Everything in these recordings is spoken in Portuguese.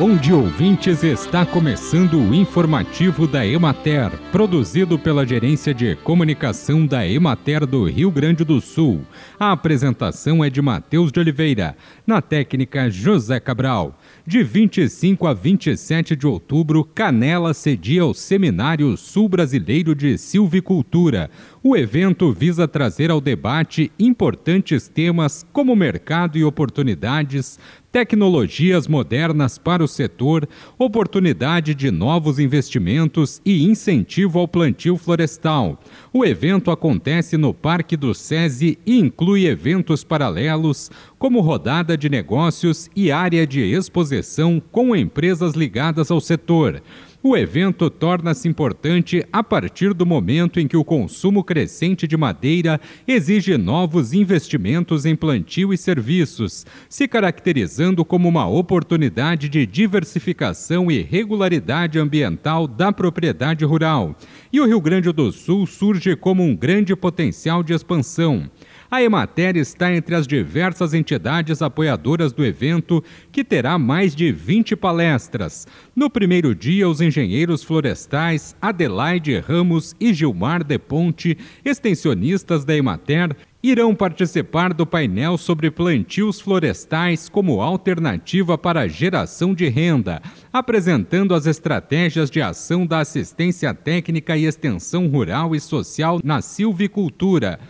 Bom dia, ouvintes. Está começando o informativo da Emater, produzido pela Gerência de Comunicação da Emater do Rio Grande do Sul. A apresentação é de Matheus de Oliveira, na técnica José Cabral. De 25 a 27 de outubro, Canela cedia ao Seminário Sul Brasileiro de Silvicultura. O evento visa trazer ao debate importantes temas como mercado e oportunidades, tecnologias modernas para o setor, oportunidade de novos investimentos e incentivo ao plantio florestal. O evento acontece no Parque do SESI e inclui eventos paralelos, como rodada de negócios e área de exposição com empresas ligadas ao setor. O evento torna-se importante a partir do momento em que o consumo crescente de madeira exige novos investimentos em plantio e serviços, se caracterizando como uma oportunidade de diversificação e regularidade ambiental da propriedade rural. E o Rio Grande do Sul surge como um grande potencial de expansão. A Emater está entre as diversas entidades apoiadoras do evento, que terá mais de 20 palestras. No primeiro dia, os engenheiros florestais Adelaide Ramos e Gilmar De Ponte, extensionistas da Emater, irão participar do painel sobre plantios florestais como alternativa para geração de renda, apresentando as estratégias de ação da assistência técnica e extensão rural e social na silvicultura.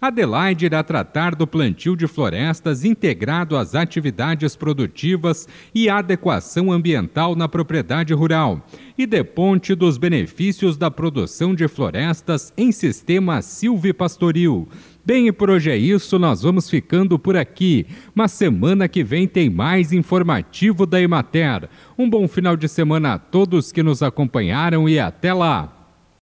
Adelaide irá tratar do plantio de florestas integrado às atividades produtivas e adequação ambiental na propriedade rural, e Deponte dos benefícios da produção de florestas em sistema silvipastoril. Bem, e por hoje é isso, nós vamos ficando por aqui. Mas semana que vem tem mais informativo da Emater. Um bom final de semana a todos que nos acompanharam e até lá!